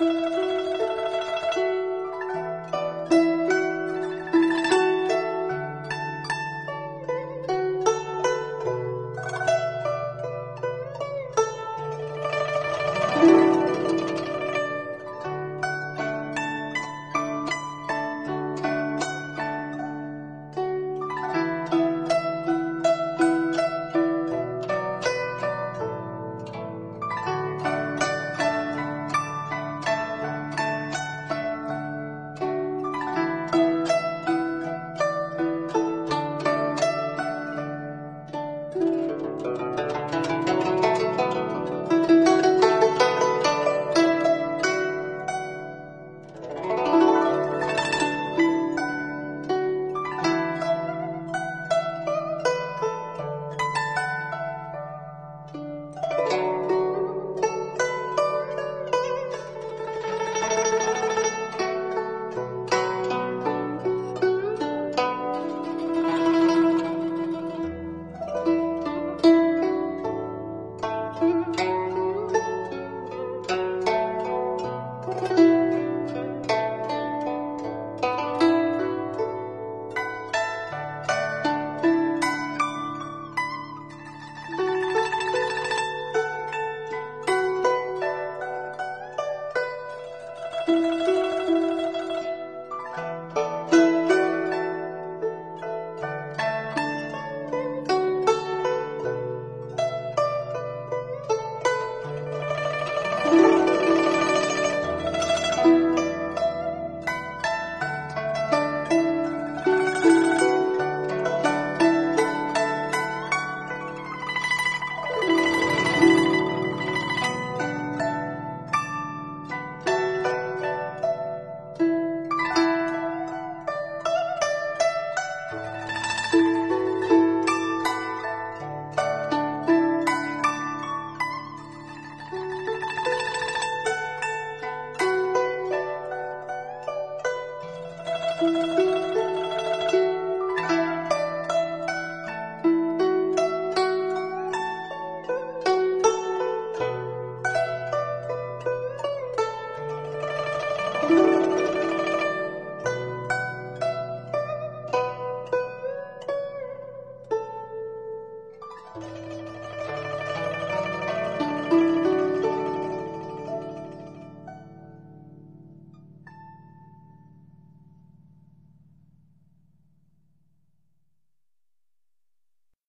Música